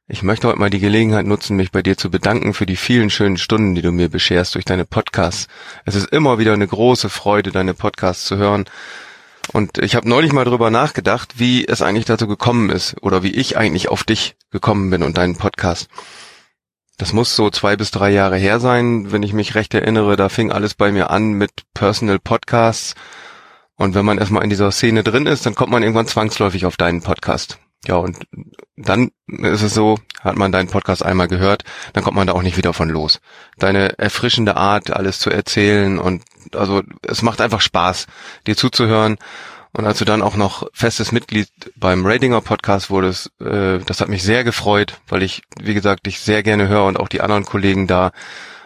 Ich möchte heute mal die Gelegenheit nutzen, mich bei dir zu bedanken für die vielen schönen Stunden, die du mir bescherst durch deine Podcasts. Es ist immer wieder eine große Freude, deine Podcasts zu hören. Und ich habe neulich mal drüber nachgedacht, wie es eigentlich dazu gekommen ist oder wie ich eigentlich auf dich gekommen bin und deinen Podcast. Das muss so zwei bis drei Jahre her sein, wenn ich mich recht erinnere. Da fing alles bei mir an mit Personal Podcasts und wenn man erstmal in dieser Szene drin ist, dann kommt man irgendwann zwangsläufig auf deinen Podcast. Ja, und dann ist es so, hat man deinen Podcast einmal gehört, dann kommt man da auch nicht wieder von los. Deine erfrischende Art, alles zu erzählen und also es macht einfach Spaß, dir zuzuhören. Und als du dann auch noch festes Mitglied beim Ratinger Podcast wurdest, äh, das hat mich sehr gefreut, weil ich, wie gesagt, dich sehr gerne höre und auch die anderen Kollegen da.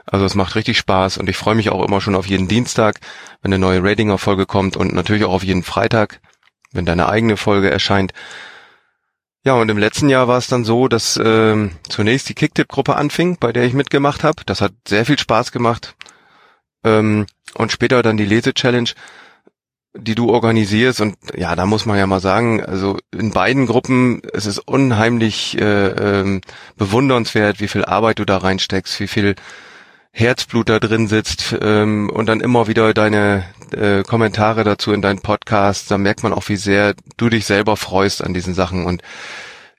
Also es macht richtig Spaß und ich freue mich auch immer schon auf jeden Dienstag, wenn eine neue Ratinger Folge kommt und natürlich auch auf jeden Freitag, wenn deine eigene Folge erscheint. Ja, und im letzten Jahr war es dann so, dass ähm, zunächst die Kicktip-Gruppe anfing, bei der ich mitgemacht habe. Das hat sehr viel Spaß gemacht. Ähm, und später dann die Lese-Challenge, die du organisierst. Und ja, da muss man ja mal sagen, also in beiden Gruppen, es ist unheimlich äh, ähm, bewundernswert, wie viel Arbeit du da reinsteckst, wie viel Herzblut da drin sitzt ähm, und dann immer wieder deine äh, Kommentare dazu in deinen Podcast, da merkt man auch, wie sehr du dich selber freust an diesen Sachen und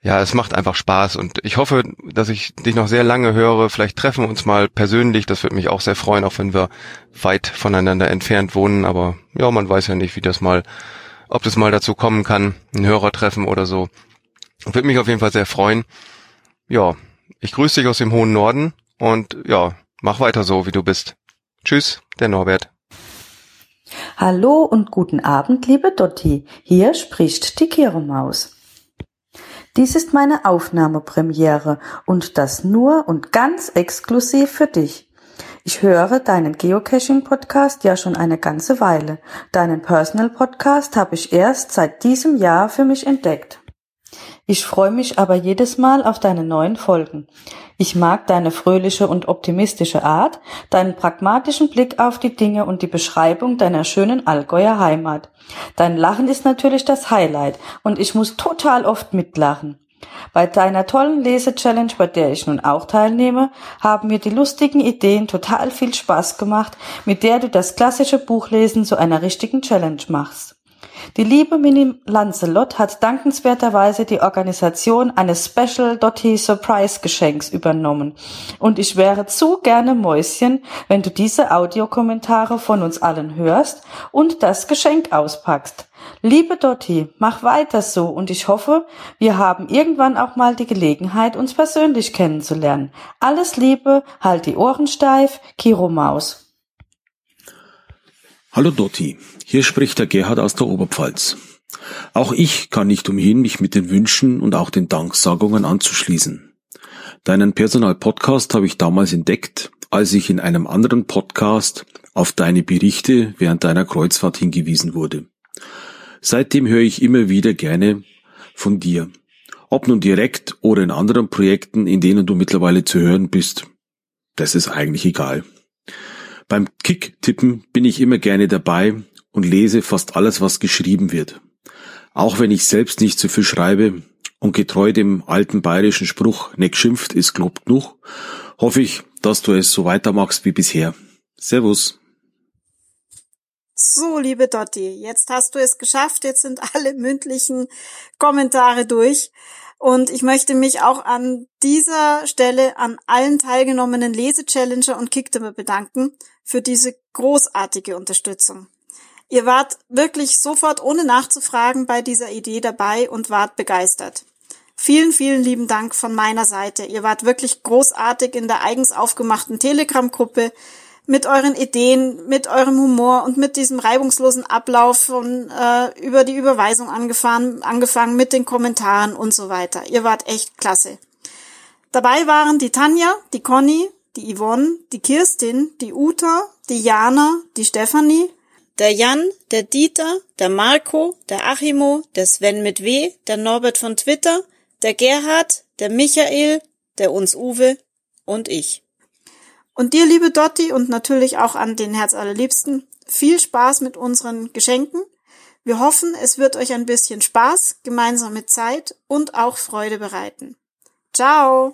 ja, es macht einfach Spaß und ich hoffe, dass ich dich noch sehr lange höre. Vielleicht treffen wir uns mal persönlich. Das würde mich auch sehr freuen, auch wenn wir weit voneinander entfernt wohnen. Aber ja, man weiß ja nicht, wie das mal, ob das mal dazu kommen kann, ein Hörertreffen oder so. Würde mich auf jeden Fall sehr freuen. Ja, ich grüße dich aus dem hohen Norden und ja, Mach weiter so, wie du bist. Tschüss, der Norbert. Hallo und guten Abend, liebe Dotti. Hier spricht die Kiremaus. Dies ist meine Aufnahmepremiere und das nur und ganz exklusiv für dich. Ich höre deinen Geocaching-Podcast ja schon eine ganze Weile. Deinen Personal-Podcast habe ich erst seit diesem Jahr für mich entdeckt. Ich freue mich aber jedes Mal auf deine neuen Folgen. Ich mag deine fröhliche und optimistische Art, deinen pragmatischen Blick auf die Dinge und die Beschreibung deiner schönen Allgäuer Heimat. Dein Lachen ist natürlich das Highlight und ich muss total oft mitlachen. Bei deiner tollen Lese-Challenge, bei der ich nun auch teilnehme, haben mir die lustigen Ideen total viel Spaß gemacht, mit der du das klassische Buchlesen zu einer richtigen Challenge machst. Die liebe Mini Lancelot hat dankenswerterweise die Organisation eines Special Dotty Surprise Geschenks übernommen. Und ich wäre zu gerne Mäuschen, wenn du diese Audiokommentare von uns allen hörst und das Geschenk auspackst. Liebe Dottie, mach weiter so und ich hoffe, wir haben irgendwann auch mal die Gelegenheit, uns persönlich kennenzulernen. Alles Liebe, halt die Ohren steif, Kiro Maus. Hallo Dotti, hier spricht der Gerhard aus der Oberpfalz. Auch ich kann nicht umhin, mich mit den Wünschen und auch den Danksagungen anzuschließen. Deinen Personal-Podcast habe ich damals entdeckt, als ich in einem anderen Podcast auf deine Berichte während deiner Kreuzfahrt hingewiesen wurde. Seitdem höre ich immer wieder gerne von dir. Ob nun direkt oder in anderen Projekten, in denen du mittlerweile zu hören bist. Das ist eigentlich egal. Beim Kick-Tippen bin ich immer gerne dabei und lese fast alles, was geschrieben wird. Auch wenn ich selbst nicht so viel schreibe und getreu dem alten bayerischen Spruch, ne geschimpft ist Lob genug, hoffe ich, dass du es so weitermachst wie bisher. Servus. So, liebe Dotti, jetzt hast du es geschafft, jetzt sind alle mündlichen Kommentare durch. Und ich möchte mich auch an dieser Stelle an allen teilgenommenen Lese-Challenger und Kicktimmer bedanken für diese großartige Unterstützung. Ihr wart wirklich sofort ohne nachzufragen bei dieser Idee dabei und wart begeistert. Vielen, vielen lieben Dank von meiner Seite. Ihr wart wirklich großartig in der eigens aufgemachten Telegram-Gruppe mit euren Ideen, mit eurem Humor und mit diesem reibungslosen Ablauf von äh, über die Überweisung angefangen, angefangen mit den Kommentaren und so weiter. Ihr wart echt klasse. Dabei waren die Tanja, die Conny, die Yvonne, die Kirstin, die Uta, die Jana, die Stefanie, der Jan, der Dieter, der Marco, der Achimo, der Sven mit W, der Norbert von Twitter, der Gerhard, der Michael, der uns Uwe und ich. Und dir, liebe Dotti, und natürlich auch an den Herz allerliebsten, viel Spaß mit unseren Geschenken. Wir hoffen, es wird euch ein bisschen Spaß, gemeinsame Zeit und auch Freude bereiten. Ciao!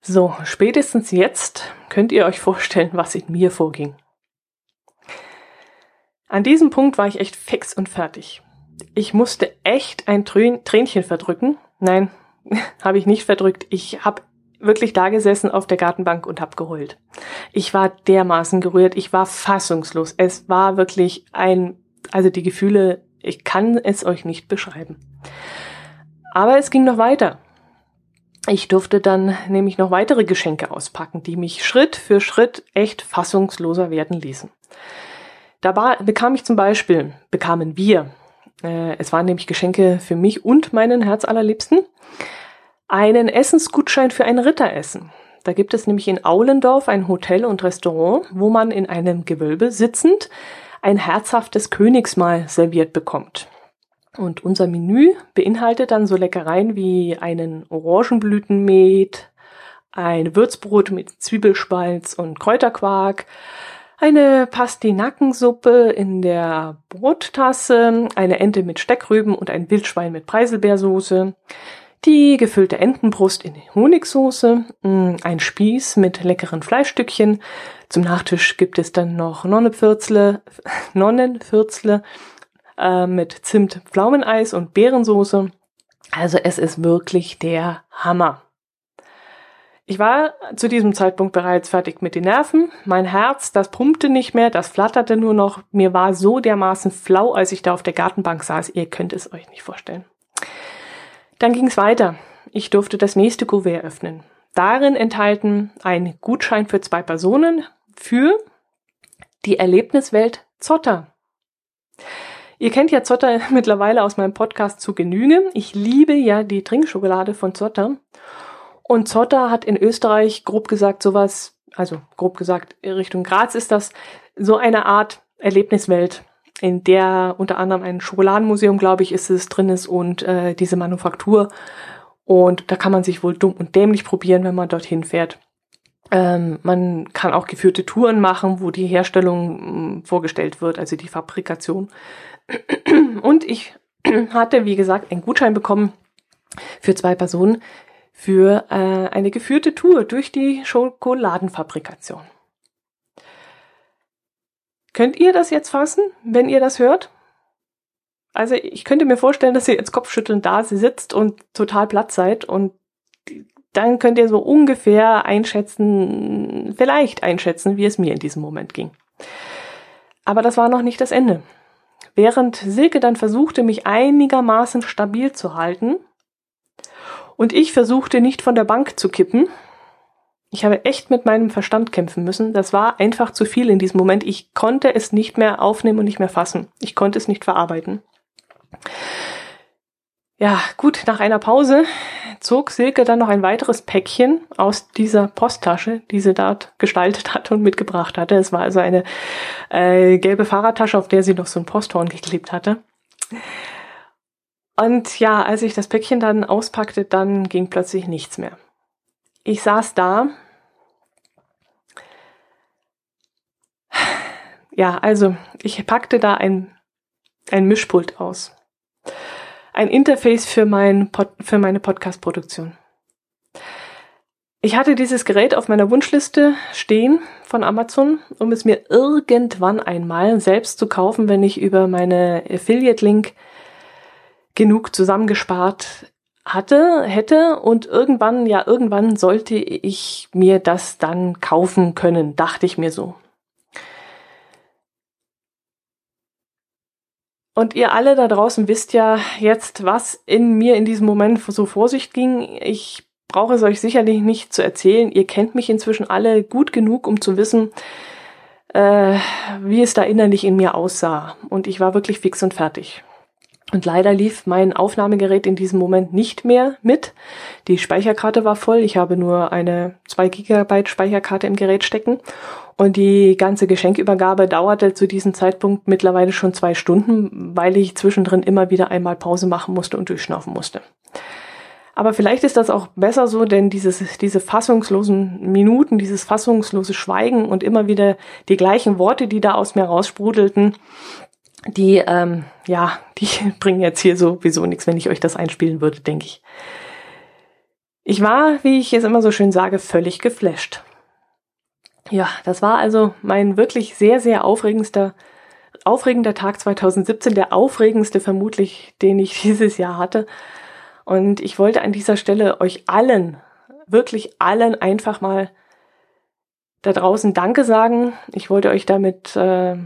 So, spätestens jetzt könnt ihr euch vorstellen, was in mir vorging. An diesem Punkt war ich echt fix und fertig. Ich musste echt ein Tränchen verdrücken. Nein, habe ich nicht verdrückt. Ich habe wirklich da gesessen auf der Gartenbank und habe geheult. Ich war dermaßen gerührt, ich war fassungslos. Es war wirklich ein, also die Gefühle, ich kann es euch nicht beschreiben. Aber es ging noch weiter. Ich durfte dann nämlich noch weitere Geschenke auspacken, die mich Schritt für Schritt echt fassungsloser werden ließen. Dabei bekam ich zum Beispiel, bekamen wir, äh, es waren nämlich Geschenke für mich und meinen Herzallerliebsten, einen Essensgutschein für ein Ritteressen. Da gibt es nämlich in Aulendorf ein Hotel und Restaurant, wo man in einem Gewölbe sitzend ein herzhaftes Königsmahl serviert bekommt. Und unser Menü beinhaltet dann so Leckereien wie einen Orangenblütenmet, ein Würzbrot mit Zwiebelspalz und Kräuterquark, eine Pastinackensuppe in der Brottasse, eine Ente mit Steckrüben und ein Wildschwein mit Preiselbeersoße, die gefüllte Entenbrust in Honigsoße, mm, ein Spieß mit leckeren Fleischstückchen. Zum Nachtisch gibt es dann noch Nonnenfürzle, Nonnenfürzle äh, mit Zimt, Pflaumeneis und Beerensoße. Also es ist wirklich der Hammer. Ich war zu diesem Zeitpunkt bereits fertig mit den Nerven. Mein Herz, das pumpte nicht mehr, das flatterte nur noch. Mir war so dermaßen flau, als ich da auf der Gartenbank saß. Ihr könnt es euch nicht vorstellen. Dann ging es weiter. Ich durfte das nächste Kuvert öffnen. Darin enthalten ein Gutschein für zwei Personen für die Erlebniswelt Zotter. Ihr kennt ja Zotter mittlerweile aus meinem Podcast zu Genüge. Ich liebe ja die Trinkschokolade von Zotter. Und Zotter hat in Österreich, grob gesagt, sowas, also grob gesagt, Richtung Graz ist das, so eine Art Erlebniswelt in der unter anderem ein Schokoladenmuseum, glaube ich, ist es drin ist und äh, diese Manufaktur. Und da kann man sich wohl dumm und dämlich probieren, wenn man dorthin fährt. Ähm, man kann auch geführte Touren machen, wo die Herstellung hm, vorgestellt wird, also die Fabrikation. Und ich hatte, wie gesagt, einen Gutschein bekommen für zwei Personen für äh, eine geführte Tour durch die Schokoladenfabrikation. Könnt ihr das jetzt fassen, wenn ihr das hört? Also ich könnte mir vorstellen, dass ihr jetzt Kopfschütteln da sitzt und total platt seid und dann könnt ihr so ungefähr einschätzen, vielleicht einschätzen, wie es mir in diesem Moment ging. Aber das war noch nicht das Ende. Während Silke dann versuchte, mich einigermaßen stabil zu halten und ich versuchte nicht von der Bank zu kippen, Ich habe echt mit meinem Verstand kämpfen müssen. Das war einfach zu viel in diesem Moment. Ich konnte es nicht mehr aufnehmen und nicht mehr fassen. Ich konnte es nicht verarbeiten. Ja, gut, nach einer Pause zog Silke dann noch ein weiteres Päckchen aus dieser Posttasche, die sie dort gestaltet hatte und mitgebracht hatte. Es war also eine äh, gelbe Fahrradtasche, auf der sie noch so ein Posthorn geklebt hatte. Und ja, als ich das Päckchen dann auspackte, dann ging plötzlich nichts mehr. Ich saß da. Ja, also ich packte da ein, ein Mischpult aus ein Interface für, mein Pod, für meine Podcast-Produktion. Ich hatte dieses Gerät auf meiner Wunschliste stehen von Amazon, um es mir irgendwann einmal selbst zu kaufen, wenn ich über meine Affiliate-Link genug zusammengespart hatte, hätte und irgendwann, ja, irgendwann sollte ich mir das dann kaufen können, dachte ich mir so. Und ihr alle da draußen wisst ja jetzt, was in mir in diesem Moment so vor sich ging. Ich brauche es euch sicherlich nicht zu erzählen. Ihr kennt mich inzwischen alle gut genug, um zu wissen, äh, wie es da innerlich in mir aussah. Und ich war wirklich fix und fertig. Und leider lief mein Aufnahmegerät in diesem Moment nicht mehr mit. Die Speicherkarte war voll. Ich habe nur eine 2 Gigabyte Speicherkarte im Gerät stecken. Und die ganze Geschenkübergabe dauerte zu diesem Zeitpunkt mittlerweile schon zwei Stunden, weil ich zwischendrin immer wieder einmal Pause machen musste und durchschnaufen musste. Aber vielleicht ist das auch besser so, denn dieses, diese fassungslosen Minuten, dieses fassungslose Schweigen und immer wieder die gleichen Worte, die da aus mir raussprudelten, die, ähm, ja, die bringen jetzt hier sowieso nichts, wenn ich euch das einspielen würde, denke ich. Ich war, wie ich es immer so schön sage, völlig geflasht. Ja, das war also mein wirklich sehr, sehr aufregendster, aufregender Tag 2017, der aufregendste vermutlich, den ich dieses Jahr hatte. Und ich wollte an dieser Stelle euch allen, wirklich allen einfach mal da draußen Danke sagen. Ich wollte euch damit äh,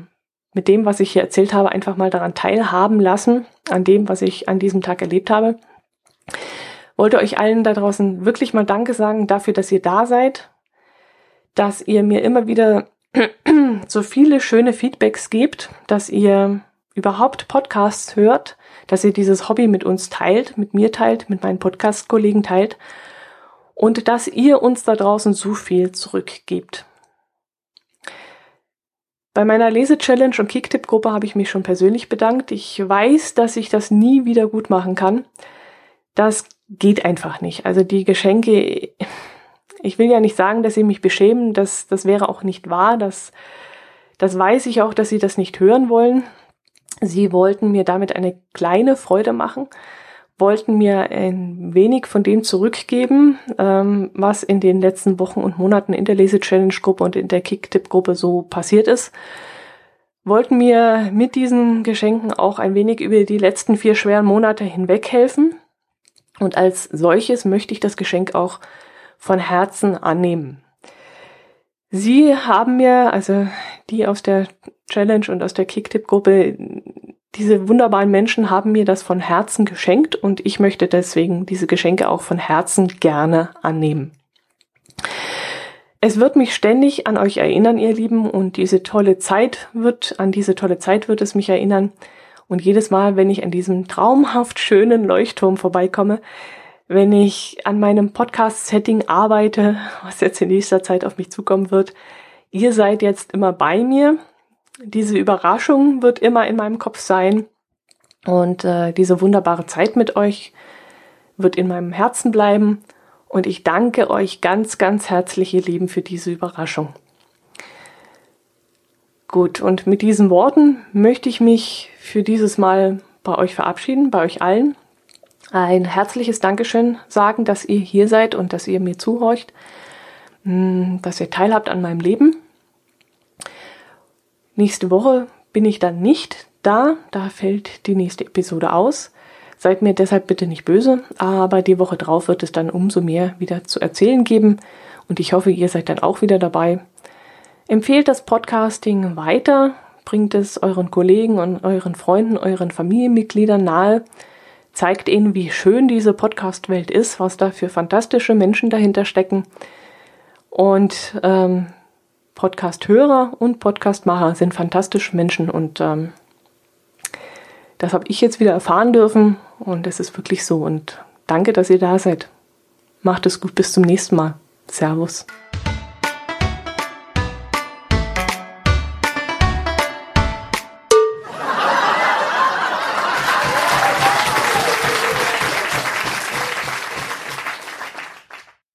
mit dem, was ich hier erzählt habe, einfach mal daran teilhaben lassen, an dem, was ich an diesem Tag erlebt habe. Wollte euch allen da draußen wirklich mal Danke sagen dafür, dass ihr da seid, dass ihr mir immer wieder so viele schöne Feedbacks gebt, dass ihr überhaupt Podcasts hört, dass ihr dieses Hobby mit uns teilt, mit mir teilt, mit meinen Podcast-Kollegen teilt und dass ihr uns da draußen so viel zurückgebt. Bei meiner Lese-Challenge und Kicktipp-Gruppe habe ich mich schon persönlich bedankt. Ich weiß, dass ich das nie wieder gut machen kann. Das geht einfach nicht. Also die Geschenke, ich will ja nicht sagen, dass sie mich beschämen, das, das wäre auch nicht wahr, das, das weiß ich auch, dass sie das nicht hören wollen. Sie wollten mir damit eine kleine Freude machen, wollten mir ein wenig von dem zurückgeben, ähm, was in den letzten Wochen und Monaten in der Lese-Challenge-Gruppe und in der Kick-Tipp-Gruppe so passiert ist. Wollten mir mit diesen Geschenken auch ein wenig über die letzten vier schweren Monate hinweg helfen. Und als solches möchte ich das Geschenk auch von Herzen annehmen. Sie haben mir, also die aus der Challenge und aus der Kicktip-Gruppe, diese wunderbaren Menschen haben mir das von Herzen geschenkt und ich möchte deswegen diese Geschenke auch von Herzen gerne annehmen. Es wird mich ständig an euch erinnern, ihr Lieben, und diese tolle Zeit wird, an diese tolle Zeit wird es mich erinnern. Und jedes Mal, wenn ich an diesem traumhaft schönen Leuchtturm vorbeikomme, wenn ich an meinem Podcast-Setting arbeite, was jetzt in nächster Zeit auf mich zukommen wird. Ihr seid jetzt immer bei mir. Diese Überraschung wird immer in meinem Kopf sein. Und äh, diese wunderbare Zeit mit euch wird in meinem Herzen bleiben. Und ich danke euch ganz, ganz herzlich, ihr Lieben, für diese Überraschung. Gut, und mit diesen Worten möchte ich mich für dieses Mal bei euch verabschieden, bei euch allen ein herzliches Dankeschön sagen, dass ihr hier seid und dass ihr mir zuhorcht, hm, dass ihr teilhabt an meinem Leben. Nächste Woche bin ich dann nicht da, da fällt die nächste Episode aus. Seid mir deshalb bitte nicht böse, aber die Woche drauf wird es dann umso mehr wieder zu erzählen geben und ich hoffe, ihr seid dann auch wieder dabei. Empfehlt das Podcasting weiter, bringt es euren Kollegen und euren Freunden, euren Familienmitgliedern nahe zeigt ihnen, wie schön diese Podcast-Welt ist, was da für fantastische Menschen dahinter stecken. Und ähm, Podcast-Hörer und Podcast-Macher sind fantastische Menschen und ähm, das habe ich jetzt wieder erfahren dürfen und es ist wirklich so. Und danke, dass ihr da seid. Macht es gut, bis zum nächsten Mal. Servus.